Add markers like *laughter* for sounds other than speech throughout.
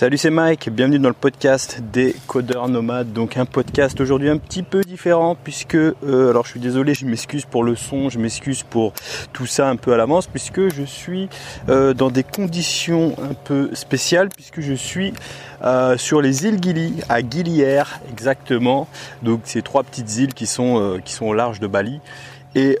Salut, c'est Mike, bienvenue dans le podcast des codeurs nomades. Donc un podcast aujourd'hui un petit peu différent puisque, euh, alors je suis désolé, je m'excuse pour le son, je m'excuse pour tout ça un peu à l'avance puisque je suis euh, dans des conditions un peu spéciales puisque je suis euh, sur les îles Gili, à Gilière exactement. Donc ces trois petites îles qui sont, qui sont au large de Bali. Et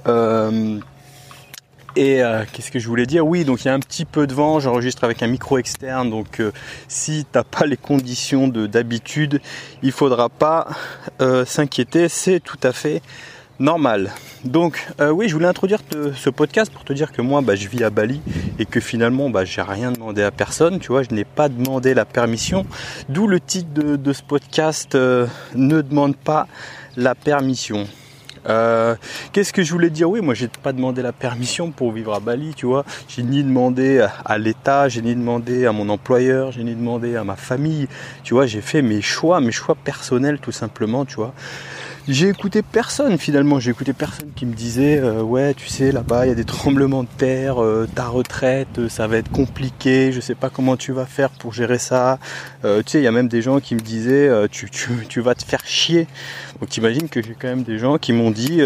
et euh, qu'est-ce que je voulais dire? Oui, donc il y a un petit peu de vent, j'enregistre avec un micro externe, donc euh, si t'as pas les conditions d'habitude, il faudra pas euh, s'inquiéter, c'est tout à fait normal. Donc oui, je voulais introduire ce podcast pour te dire que moi, bah, je vis à Bali et que finalement, bah, j'ai rien demandé à personne, tu vois, je n'ai pas demandé la permission, d'où le titre de, de ce podcast ne demande pas la permission. Euh, qu'est-ce que je voulais dire? Oui, moi j'ai pas demandé la permission pour vivre à Bali, tu vois. J'ai ni demandé à l'État, j'ai ni demandé à mon employeur, j'ai ni demandé à ma famille. Tu vois, j'ai fait mes choix, mes choix personnels tout simplement, tu vois j'ai écouté personne finalement, j'ai écouté personne qui me disait euh, ouais tu sais là-bas il y a des *laughs* tremblements de terre, euh, ta retraite euh, ça va être compliqué, je sais pas comment tu vas faire pour gérer ça. tu sais il y a même des gens qui me disaient tu, tu, tu, vas te faire chier. Donc t'imagines que j'ai quand même des gens qui m'ont dit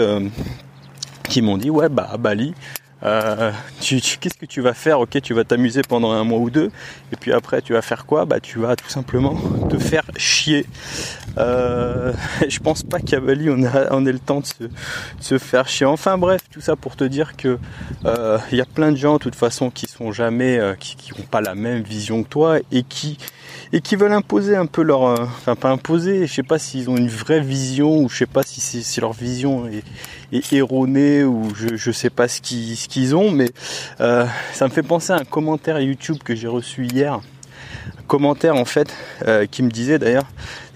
qui m'ont dit ouais bah à Bali euh, qu'est-ce que tu vas faire Ok, tu vas t'amuser pendant un mois ou deux, et puis après, tu vas faire quoi Bah, tu vas tout simplement *laughs* te faire chier. Euh, *laughs* je pense pas qu'à Bali on a on ait le temps de se, faire chier. Enfin bref, tout ça pour te dire que euh, il y a plein de gens, de toute façon, qui sont jamais, euh, qui, qui ont pas la même vision que toi et qui et qui veulent imposer un peu leur, enfin pas imposer, je sais pas s'ils ont une vraie vision ou je sais pas si, leur vision est, erronée ou je, je sais pas ce qu'ils ce qu'ils ont, mais euh, ça me fait penser à un commentaire YouTube que j'ai reçu hier. Un commentaire en fait euh, qui me disait d'ailleurs,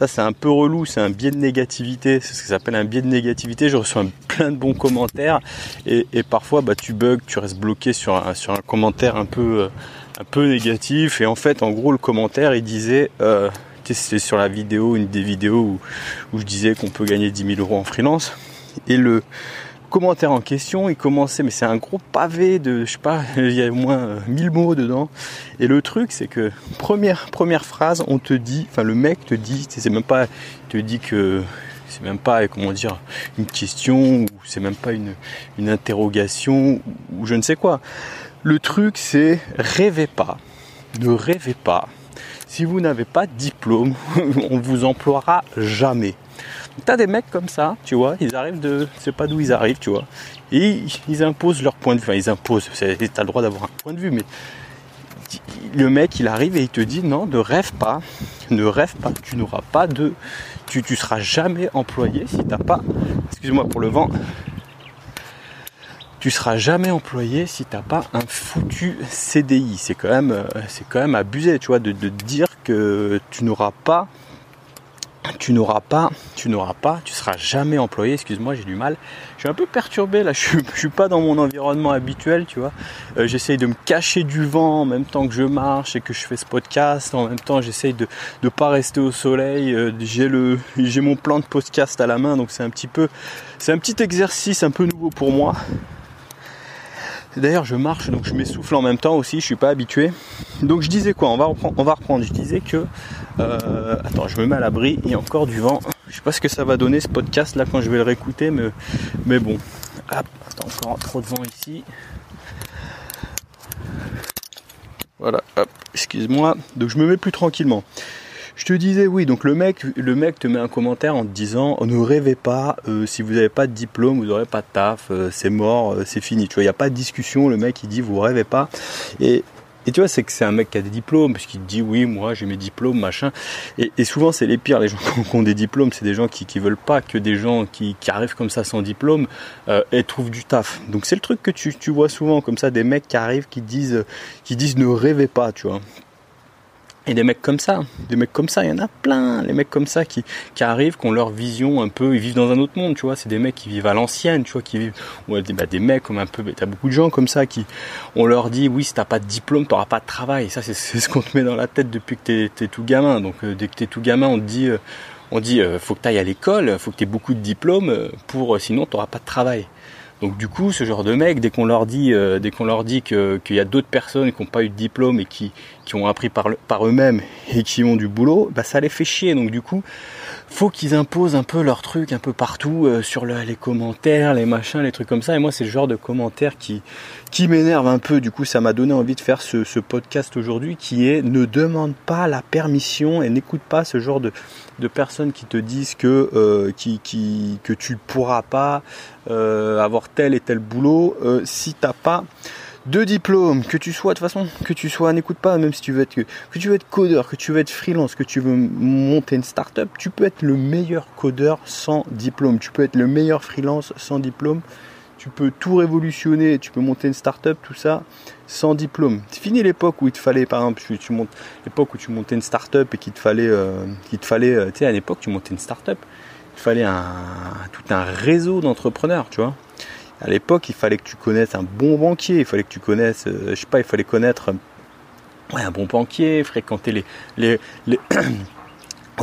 ça c'est un peu relou, c'est un biais de négativité, c'est ce que s'appelle un biais de négativité. Je reçois plein de bons commentaires et, parfois bah, tu bugs, tu restes bloqué sur un, sur un commentaire un peu, euh, un peu négatif. Et en fait, en gros, le commentaire il disait, euh, c'était sur la vidéo, une des vidéos où, où je disais qu'on peut gagner 10 000 euros en freelance. Et le commentaire en question, il commençait, mais c'est un gros pavé de, je sais pas, *laughs* il y a au moins 1000 mots dedans. Et le truc, c'est que première première phrase, on te dit, enfin le mec te dit, c'est même pas, il te dit que c'est même pas, comment dire, une question ou c'est même pas une, une interrogation ou je ne sais quoi. Le truc, c'est rêvez pas, ne rêvez pas. Si vous n'avez pas de diplôme, *laughs* on vous emploiera jamais. T'as des mecs comme ça, tu vois, ils arrivent de, c'est pas d'où ils arrivent, tu vois, et ils imposent leur point de vue. Enfin, ils imposent. T'as le droit d'avoir un point de vue, mais le mec, il arrive et il te dit non, ne rêve pas, ne rêve pas. Tu n'auras pas de, tu, tu seras jamais employé si t'as pas, excuse-moi pour le vent, tu seras jamais employé si t'as pas un foutu CDI. C'est quand même, euh, c'est quand même abusé, tu vois, de, dire que tu n'auras pas tu n'auras pas, tu n'auras pas, tu seras jamais employé. Excuse-moi, j'ai du mal. Je suis un peu perturbé là. *laughs* Je suis, suis pas dans mon environnement habituel, tu vois. Euh, j'essaye de me cacher du vent en même temps que je marche et que je fais ce podcast. En même temps, j'essaye de ne pas rester au soleil. Euh, j'ai le, j'ai mon plan de podcast à la main, donc c'est un petit peu, c'est un petit exercice un peu nouveau pour moi. D'ailleurs, je marche, donc je m'essouffle en même temps aussi, je suis pas habitué. Donc je disais quoi on va, reprendre, on va reprendre. Je disais que... Euh, attends, je me mets à l'abri, il y a encore du vent. Je sais pas ce que ça va donner ce podcast là quand je vais le réécouter, mais, bon. Hop, attends, encore trop de vent ici. Voilà, hop, excuse-moi. Donc je me mets plus tranquillement. Je te disais oui, donc le mec, le mec te met un commentaire en te disant oh, ne rêvez pas, euh, si vous n'avez pas de diplôme, vous n'aurez pas de taf, euh, c'est mort, euh, c'est fini. Tu vois, il n'y a pas de discussion, le mec il dit vous rêvez pas. Et tu vois, c'est que c'est un mec qui a des diplômes, parce qu'il te dit oui, moi j'ai mes diplômes, machin. Et, souvent, c'est les pires, les gens *laughs* qui ont des diplômes, c'est des gens qui, qui veulent pas que des gens qui, arrivent comme ça sans diplôme et trouvent du taf. Donc c'est le truc que tu, tu vois souvent, comme ça, des mecs qui arrivent, qui disent, qui disent ne rêvez pas, tu vois. Et des mecs comme ça, des mecs comme ça, il y en a plein. Les mecs comme ça qui, qui arrivent, qui ont leur vision un peu, ils vivent dans un autre monde, tu vois. C'est des mecs qui vivent à l'ancienne, tu vois, qui vivent, bah, des mecs comme un peu, bah, t'as beaucoup de gens comme ça qui, on leur dit, oui, si t'as pas de diplôme, t'auras pas de travail. Ça, c'est *laughs* ce qu'on te met dans la tête depuis que t'es es tout gamin. Donc, euh, dès que t'es tout gamin, on te dit, euh, on dit, euh, faut que t'ailles à l'école, faut que t'aies beaucoup de diplômes, pour, sinon t'auras pas de travail. Donc du coup, ce genre de mec, dès qu'on leur dit, dès qu'on leur dit qu'il y a d'autres personnes qui n'ont pas eu de diplôme et qui, qui ont appris par, eux-mêmes et qui ont du boulot, bah ça les fait chier. Donc du coup, faut qu'ils imposent un peu leur truc un peu partout euh, sur les commentaires, les machins, les trucs comme ça. Et moi, c'est le genre de commentaires qui qui m'énerve un peu. Du coup, ça m'a donné envie de faire ce, podcast aujourd'hui, qui est ne demande pas la permission et n'écoute pas ce genre de, personnes qui te disent que euh, qui, qui, que tu ne pourras pas euh, avoir tel et tel boulot euh, si t'as pas de diplôme, que tu sois de toute façon, que tu sois, n'écoute pas, même si tu veux être que tu veux être codeur, que tu veux être freelance, que tu veux monter une start-up, tu peux être le meilleur codeur sans diplôme, tu peux être le meilleur freelance sans diplôme, tu peux tout révolutionner, tu peux monter une start-up, tout ça sans diplôme. Fini l'époque où il te fallait, par exemple, tu, montes l'époque où tu montais une start-up et qu'il te fallait, euh, qu'il te fallait, euh, tu sais, à l'époque tu montais une start-up, il te fallait un, tout un réseau d'entrepreneurs, tu vois à l'époque, il fallait que tu connaisses un bon banquier, il fallait que tu connaisses, euh, je sais pas, il fallait connaître un bon banquier, fréquenter les, les, les, *clears throat*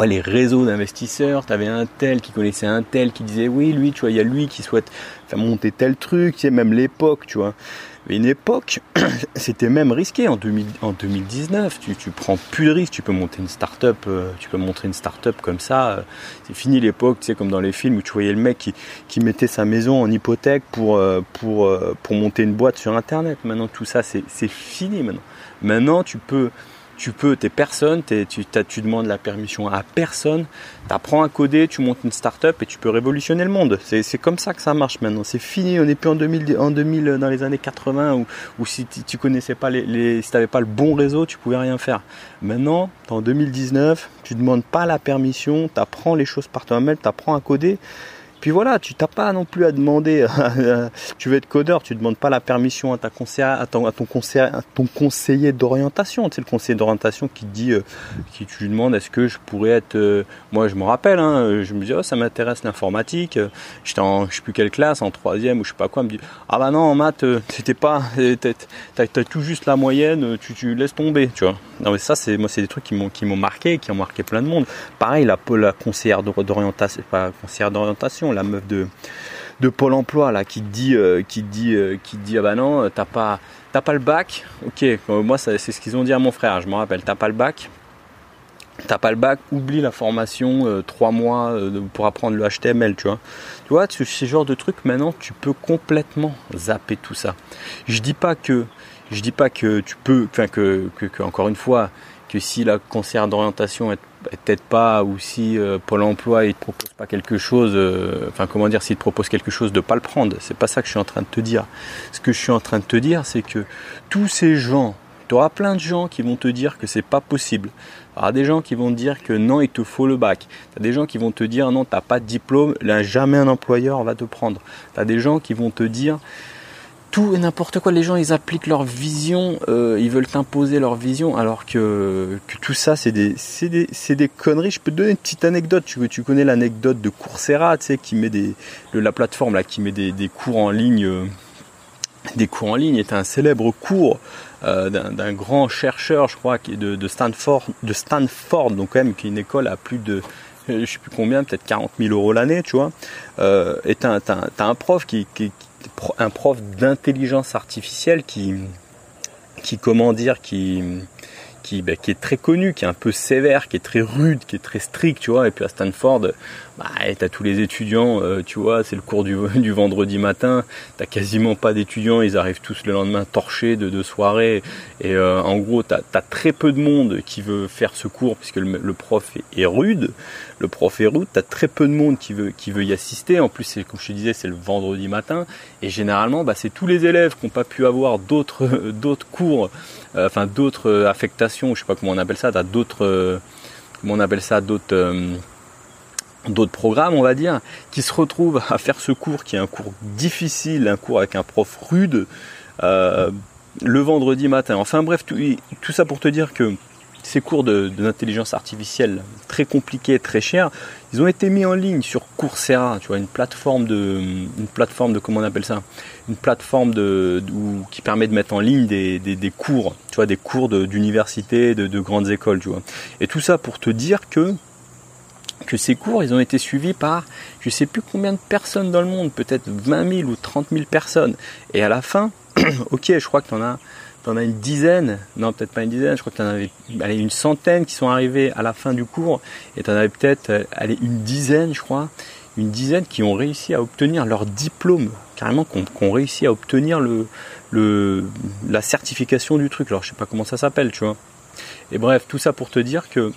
les réseaux d'investisseurs. Tu avais un tel qui connaissait un tel qui disait oui, lui, tu vois, il y a lui qui souhaite faire monter tel truc, tu même l'époque, tu vois une époque, *clears throat* c'était même risqué en, 2019. Tu, tu prends plus de risques. Tu peux monter une start-up, euh, tu peux montrer une start-up comme ça. Euh, c'est fini l'époque, tu sais, comme dans les films où tu voyais le mec qui, qui mettait sa maison en hypothèque pour, euh, pour, pour monter une boîte sur Internet. Maintenant, tout ça, c'est fini maintenant. Maintenant, tu peux tu peux, t'es personne, tu, demandes la permission à personne, tu apprends à coder, tu montes une start-up et tu peux révolutionner le monde. C'est comme ça que ça marche maintenant. C'est fini, on n'est plus en 2000, en 2000 dans les années 80 où, où si tu connaissais pas les, les si t'avais pas le bon réseau, tu pouvais rien faire. Maintenant, en 2019, tu demandes pas la permission, tu apprends les choses par toi-même, tu apprends à coder puis voilà, tu t'as pas non plus à demander, *laughs* tu veux être codeur, tu demandes pas la permission à ta à ton, à ton conseiller, d'orientation. C'est le conseiller d'orientation qui te dit, euh, qui tu lui demandes est-ce que je pourrais être, euh, moi je me rappelle, hein, je me dis oh ça m'intéresse l'informatique, j'étais en, je sais plus quelle classe, en troisième ou je sais pas quoi, me dit ah bah non en maths c'était pas, *laughs* t'as as tout juste la moyenne, tu, tu laisses tomber, tu vois. Non mais ça c'est moi c'est des trucs qui m'ont qui m'ont marqué, qui ont marqué plein de monde. Pareil la, la conseillère d'orientation, pas conseillère d'orientation la meuf de, de Pôle emploi là qui te dit euh, qui dit euh, qui dit ah bah non t'as pas t'as pas le bac. Ok euh, moi c'est ce qu'ils ont dit à mon frère je me rappelle. T'as pas le bac. T'as pas le bac oublie la formation trois mois pour apprendre le HTML tu vois. Tu vois ce genre de trucs maintenant tu peux complètement zapper tout ça. Je dis pas que je dis pas que tu peux enfin que, que encore une fois que si la conseillère d'orientation est peut-être pas ou si euh, Pôle Emploi il te propose pas quelque chose, euh, enfin comment dire, s'il te propose quelque chose de pas le prendre, c'est pas ça que je suis en train de te dire. Ce que je suis en train de te dire, c'est que tous ces gens, tu auras plein de gens qui vont te dire que c'est pas possible. Il y aura des gens qui vont te dire que non, il te faut le bac. Tu as des gens qui vont te dire non, t'as pas de diplôme, là jamais un employeur va te prendre. Tu as des gens qui vont te dire tout et n'importe quoi. Les gens, ils appliquent leur vision, euh, ils veulent t'imposer leur vision, alors que, tout ça, c'est des, des, des, conneries. Je peux te donner une petite anecdote. Tu, tu connais l'anecdote de Coursera, tu sais, qui met des, la plateforme là, qui met des, cours en ligne. Euh, des cours en ligne est un célèbre cours euh, d'un grand chercheur, je crois, qui est de, Stanford, de Stanford, donc quand même qui est une école à plus de, je sais plus combien, peut-être 40 000 euros l'année, tu vois. et t'as un prof qui, un prof d'intelligence artificielle qui, qui comment dire, qui, qui, bah, qui, est très connu, qui est un peu sévère, qui est très rude, qui est très strict, tu vois. Et puis à Stanford, bah, t'as tous les étudiants, euh, tu vois, c'est le cours du, *laughs* vendredi matin, t'as quasiment pas d'étudiants, ils arrivent tous le lendemain torchés de, soirée, et euh, en gros, t'as as très peu de monde qui veut faire ce cours, puisque le, prof est, rude, le prof est rude, t'as très peu de monde qui veut, qui veut y assister, en plus, comme je te disais, c'est le vendredi matin, et généralement, bah, c'est tous les élèves qui n'ont pas pu avoir d'autres *laughs* cours, enfin d'autres affectations, je sais pas comment on appelle ça, t'as d'autres, comment on appelle ça, d'autres d'autres programmes, on va dire, qui se retrouvent à faire ce cours qui est un cours difficile, un cours avec un prof rude, euh, le vendredi matin. Enfin bref, tout, ça pour te dire que ces cours de, l'intelligence artificielle très compliqués, très chers, ils ont été mis en ligne sur Coursera, tu vois, une plateforme de, une plateforme de comment on appelle ça, une plateforme de, qui permet de mettre en ligne des, cours, tu vois, des cours d'université, de, de grandes écoles, tu vois. Et tout ça pour te dire que que ces cours, ils ont été suivis par je sais plus combien de personnes dans le monde, peut-être 20 000 ou 30 000 personnes. Et à la fin, *clears throat* ok, je crois que tu en as, t'en as une dizaine, non peut-être pas une dizaine, je crois que t'en avais une centaine qui sont arrivés à la fin du cours, et t'en avais peut-être euh, une dizaine, je crois, une dizaine qui ont réussi à obtenir leur diplôme, carrément qui ont, réussi à obtenir le, le, la certification du truc. Alors je sais pas comment ça s'appelle, tu vois. Et bref, tout ça pour te dire que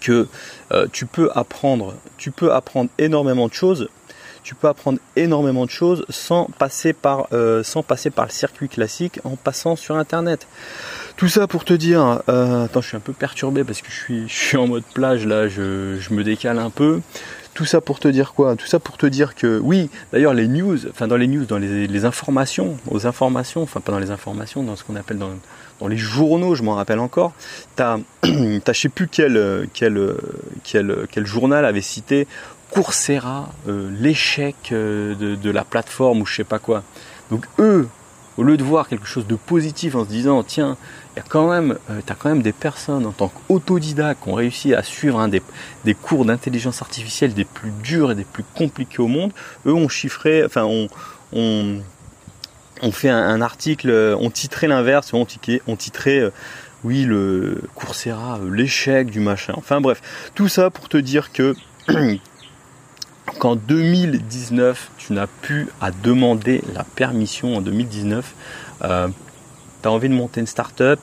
que euh, tu peux apprendre, tu peux apprendre énormément de choses tu peux apprendre énormément de choses sans passer par, euh, sans passer par le circuit classique en passant sur internet. Tout ça pour te dire, euh, attends je suis un peu perturbé parce que je suis, je suis en mode plage là, je, je me décale un peu. Tout ça pour te dire quoi? Tout ça pour te dire que oui, d'ailleurs les news, enfin dans les news, dans les, informations, aux informations, enfin pas dans les informations, dans ce qu'on appelle dans, dans les journaux, je m'en rappelle encore, t'as, *clears throat* t'as je sais plus quel, quel, quel, quel journal avait cité Coursera, euh, l'échec euh, de, la plateforme ou je sais pas quoi. Donc eux, au lieu de voir quelque chose de positif en se disant tiens, il y a quand même, euh, quand même des personnes en tant qu'autodidactes qui ont réussi à suivre des, des, cours d'intelligence artificielle des plus durs et des plus compliqués au monde. Eux ont chiffré, enfin on, on, on fait un, article, on titrait l'inverse, on on oui le Coursera, l'échec du machin. Enfin bref, tout ça pour te dire que *clears throat* qu'en 2019, tu n'as plus à demander la permission en 2019. Euh, tu as envie de monter une start-up,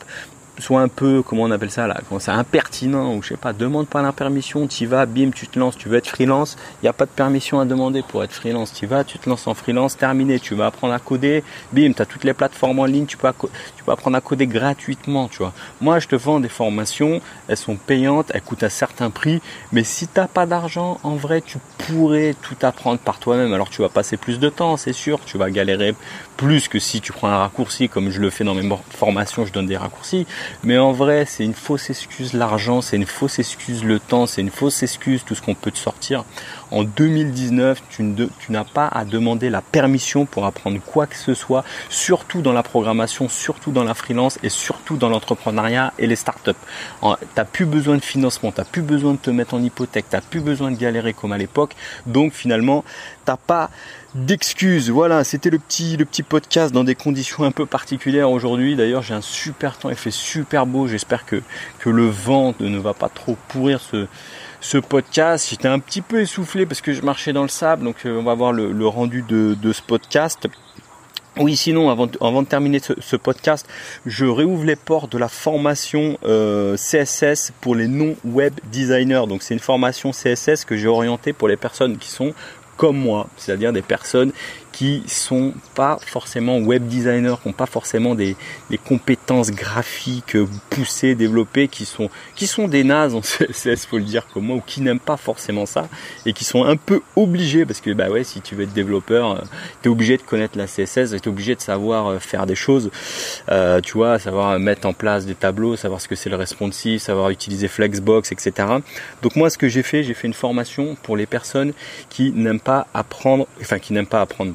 soit un peu, comment on appelle ça là, c'est impertinent ou je sais pas, demande pas la permission, tu vas, bim, tu te lances, tu veux être freelance, il n'y a pas de permission à demander pour être freelance, tu vas, tu te lances en freelance, terminé, tu vas apprendre à coder, bim, tu as toutes les plateformes en ligne, tu peux, tu peux apprendre à coder gratuitement, tu vois. Moi, je te vends des formations, elles sont payantes, elles coûtent un certain prix, mais si t'as pas d'argent, en vrai, tu pourrais tout apprendre par toi-même. Alors tu vas passer plus de temps, c'est sûr, tu vas galérer plus que si tu prends un raccourci, comme je le fais dans mes formations, je donne des raccourcis. Mais en vrai, c'est une fausse excuse l'argent, c'est une fausse excuse le temps, c'est une fausse excuse tout ce qu'on peut te sortir. En 2019, tu, n'as pas à demander la permission pour apprendre quoi que ce soit, surtout dans la programmation, surtout dans la freelance et surtout dans l'entrepreneuriat et les startups. Tu n'as plus besoin de financement, tu n'as plus besoin de te mettre en hypothèque, tu n'as plus besoin de galérer comme à l'époque. Donc finalement, tu n'as pas d'excuses. Voilà, c'était le petit, le petit podcast dans des conditions un peu particulières aujourd'hui. D'ailleurs, j'ai un super temps, il fait super beau. J'espère que, le vent ne va pas trop pourrir ce, ce podcast. J'étais un petit peu essoufflé parce que je marchais dans le sable, donc euh, on va voir le, rendu de, ce podcast. Oui, sinon, avant, avant de terminer ce, podcast, je réouvre les portes de la formation euh, CSS pour les non-web designers. Donc, c'est une formation CSS que j'ai orientée pour les personnes qui sont comme moi, c'est-à-dire des personnes qui sont pas forcément web designers, qui n'ont pas forcément des, compétences graphiques poussées, développées, qui sont qui sont des nazes en *laughs* CSS, faut le dire comme moi, ou qui n'aiment pas forcément ça et qui sont un peu obligés parce que bah ouais, si tu veux être développeur, euh, tu es obligé de connaître la CSS, tu es obligé de savoir euh, faire des choses, euh, tu vois, savoir mettre en place des tableaux, savoir ce que c'est le responsive, savoir utiliser Flexbox, etc. Donc moi, ce que j'ai fait, j'ai fait une formation pour les personnes qui n'aiment pas apprendre, enfin qui n'aiment pas apprendre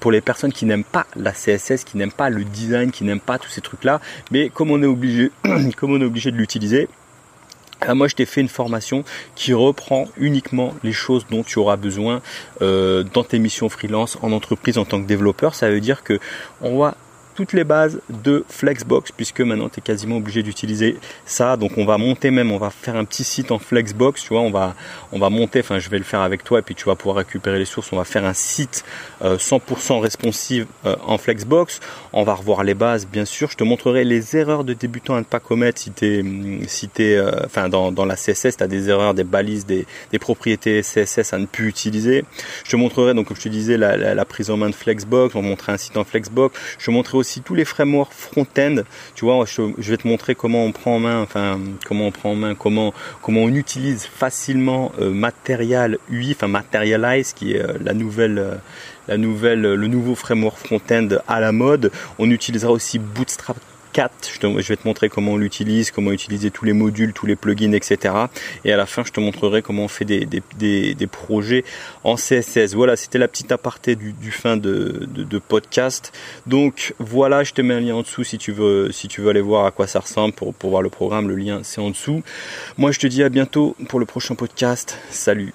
pour les personnes qui n'aiment pas la CSS, qui n'aiment pas le design, qui n'aiment pas tous ces trucs-là, mais comme on est obligé, *clears throat* de l'utiliser, euh, moi, je t'ai fait une formation qui reprend uniquement les choses dont tu auras besoin euh, dans tes missions freelance en entreprise en tant que développeur. Ça veut dire que on va toutes les bases de Flexbox puisque maintenant tu es quasiment obligé d'utiliser ça. Donc on va monter même, on va faire un petit site en Flexbox, tu vois, on va on va monter, enfin je vais le faire avec toi et puis tu vas pouvoir récupérer les sources. On va faire un site 100% euh, responsive euh, en Flexbox. On va revoir les bases bien sûr. Je te montrerai les erreurs de débutant à ne pas commettre si tu es si euh, enfin dans, dans la CSS, tu as des erreurs, des balises, des, des propriétés CSS à ne plus utiliser. Je te montrerai donc comme je te disais la, la, prise en main de Flexbox, on va montrer un site en Flexbox. Je te montrerai aussi tous les frameworks front-end. Tu vois, je, vais te montrer comment on prend en main, enfin comment on prend en main, comment comment on utilise facilement euh, Material UI, enfin Materialize, qui est euh, la nouvelle euh, la nouvelle, le nouveau framework front-end à la mode. On utilisera aussi Bootstrap je, vais te montrer comment on l'utilise, comment utiliser tous les modules, tous les plugins, etc. Et à la fin, je te montrerai comment on fait des, projets en CSS. Voilà, c'était la petite aparté du, fin de, podcast. Donc voilà, je te mets un lien en dessous si tu veux, si tu veux aller voir à quoi ça ressemble pour voir le programme. Le lien, c'est en dessous. Moi, je te dis à bientôt pour le prochain podcast. Salut